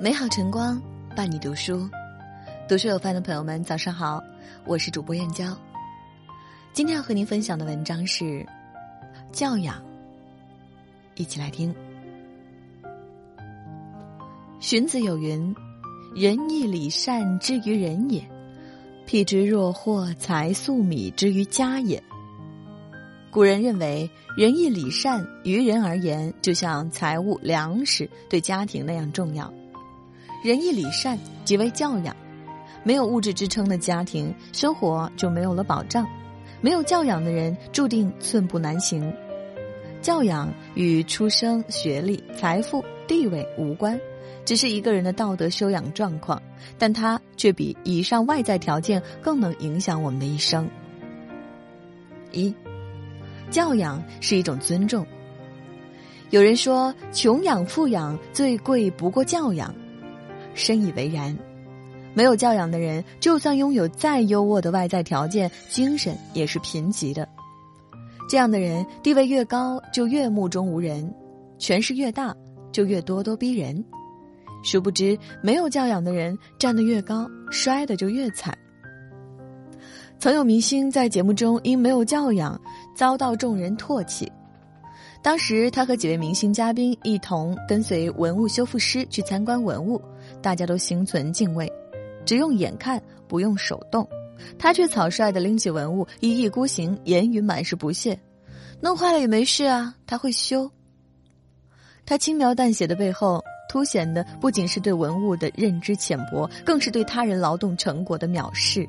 美好晨光伴你读书，读书有范的朋友们，早上好，我是主播燕娇。今天要和您分享的文章是教养，一起来听。荀子有云：“仁义礼善之于人也，譬之若获财粟米之于家也。”古人认为，仁义礼善于人而言，就像财物、粮食对家庭那样重要。仁义礼善即为教养，没有物质支撑的家庭，生活就没有了保障；没有教养的人，注定寸步难行。教养与出生、学历、财富、地位无关，只是一个人的道德修养状况，但它却比以上外在条件更能影响我们的一生。一，教养是一种尊重。有人说，穷养富养最贵不过教养。深以为然，没有教养的人，就算拥有再优渥的外在条件，精神也是贫瘠的。这样的人，地位越高，就越目中无人；权势越大，就越咄咄逼人。殊不知，没有教养的人，站得越高，摔得就越惨。曾有明星在节目中因没有教养，遭到众人唾弃。当时，他和几位明星嘉宾一同跟随文物修复师去参观文物，大家都心存敬畏，只用眼看不用手动，他却草率地拎起文物，一意孤行，言语满是不屑：“弄坏了也没事啊，他会修。”他轻描淡写的背后，凸显的不仅是对文物的认知浅薄，更是对他人劳动成果的藐视。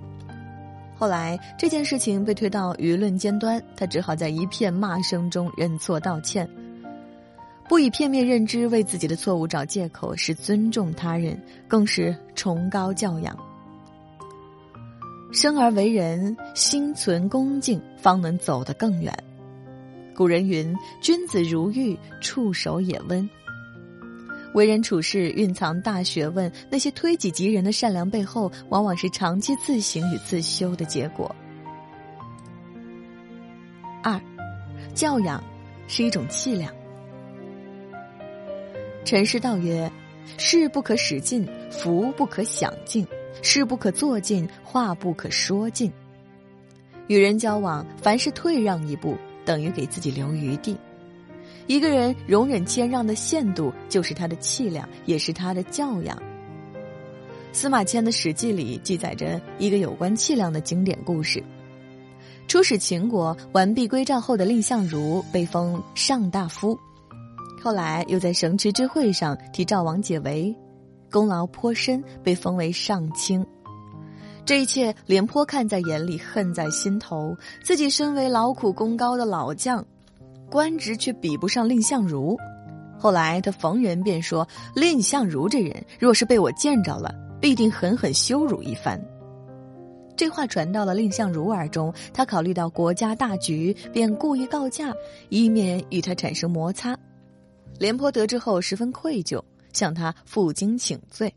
后来这件事情被推到舆论尖端，他只好在一片骂声中认错道歉。不以片面认知为自己的错误找借口，是尊重他人，更是崇高教养。生而为人，心存恭敬，方能走得更远。古人云：“君子如玉，触手也温。”为人处事蕴藏大学问，那些推己及人的善良背后，往往是长期自省与自修的结果。二，教养是一种气量。陈师道曰：“事不可使尽，福不可享尽；事不可做尽，话不可说尽。”与人交往，凡是退让一步，等于给自己留余地。一个人容忍谦让的限度，就是他的气量，也是他的教养。司马迁的《史记》里记载着一个有关气量的经典故事：出使秦国完璧归赵后的蔺相如被封上大夫，后来又在城池之会上替赵王解围，功劳颇深，被封为上卿。这一切，廉颇看在眼里，恨在心头。自己身为劳苦功高的老将。官职却比不上蔺相如，后来他逢人便说：“蔺相如这人，若是被我见着了，必定狠狠羞辱一番。”这话传到了蔺相如耳中，他考虑到国家大局，便故意告假，以免与他产生摩擦。廉颇得知后十分愧疚，向他负荆请罪。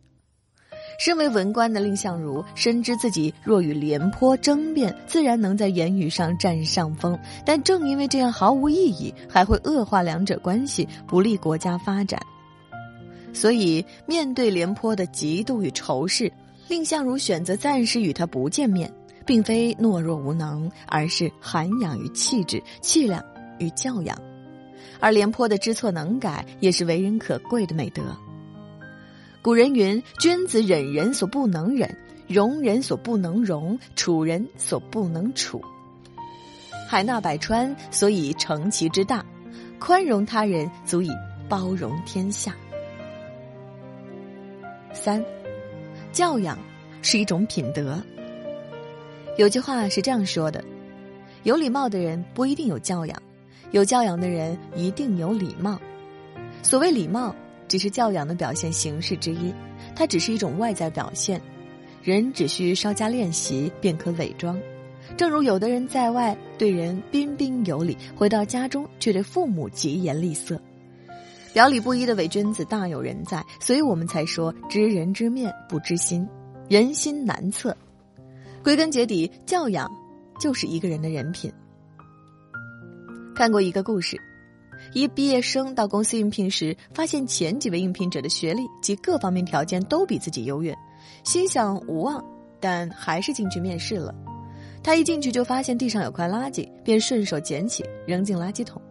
身为文官的蔺相如深知自己若与廉颇争辩，自然能在言语上占上风。但正因为这样毫无意义，还会恶化两者关系，不利国家发展。所以，面对廉颇的嫉妒与仇视，蔺相如选择暂时与他不见面，并非懦弱无能，而是涵养与气质、气量与教养。而廉颇的知错能改，也是为人可贵的美德。古人云：“君子忍人所不能忍，容人所不能容，处人所不能处。海纳百川，所以成其之大；宽容他人，足以包容天下。”三，教养是一种品德。有句话是这样说的：“有礼貌的人不一定有教养，有教养的人一定有礼貌。”所谓礼貌。只是教养的表现形式之一，它只是一种外在表现，人只需稍加练习便可伪装。正如有的人在外对人彬彬有礼，回到家中却对父母疾言厉色，表里不一的伪君子大有人在。所以我们才说知人知面不知心，人心难测。归根结底，教养就是一个人的人品。看过一个故事。一毕业生到公司应聘时，发现前几位应聘者的学历及各方面条件都比自己优越，心想无望，但还是进去面试了。他一进去就发现地上有块垃圾，便顺手捡起扔进垃圾桶。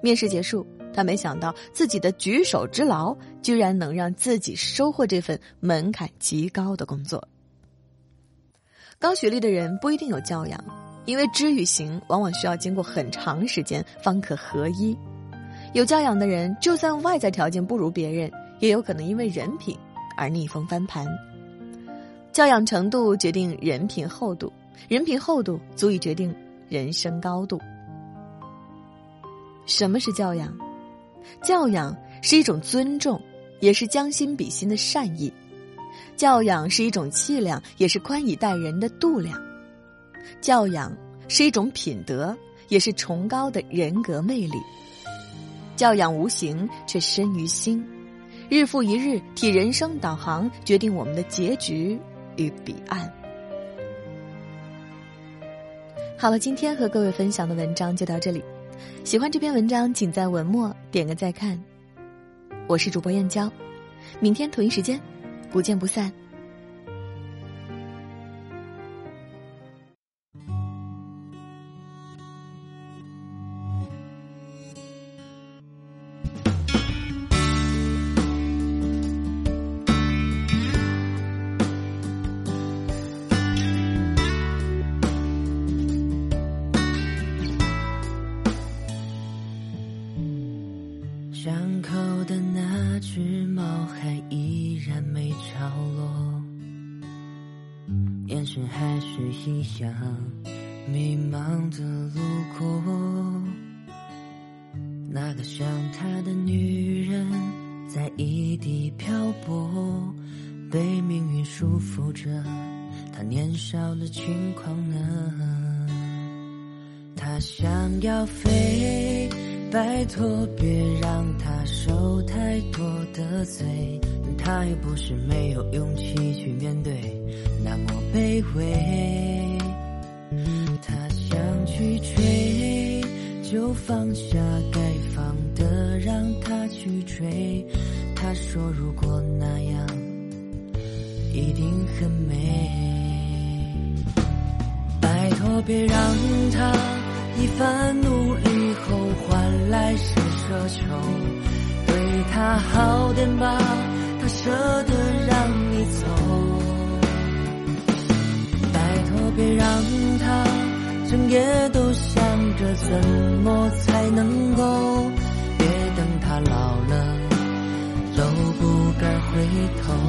面试结束，他没想到自己的举手之劳，居然能让自己收获这份门槛极高的工作。高学历的人不一定有教养，因为知与行往往需要经过很长时间方可合一。有教养的人，就算外在条件不如别人，也有可能因为人品而逆风翻盘。教养程度决定人品厚度，人品厚度足以决定人生高度。什么是教养？教养是一种尊重，也是将心比心的善意；教养是一种气量，也是宽以待人的度量；教养是一种品德，也是崇高的人格魅力。教养无形，却深于心，日复一日替人生导航，决定我们的结局与彼岸。好了，今天和各位分享的文章就到这里。喜欢这篇文章，请在文末点个再看。我是主播燕娇，明天同一时间，不见不散。巷口的那只猫还依然没着落，眼神还是一样迷茫的路过。那个像他的女人在异地漂泊，被命运束缚着，他年少的轻狂呢？他想要飞。拜托，别让他受太多的罪，他又不是没有勇气去面对，那么卑微。他想去追，就放下该放的，让他去追。他说，如果那样，一定很美。拜托，别让他一番努力后。换来是奢求，对他好点吧，他舍得让你走。拜托别让他整夜都这怎么才能够，别等他老了都不敢回头。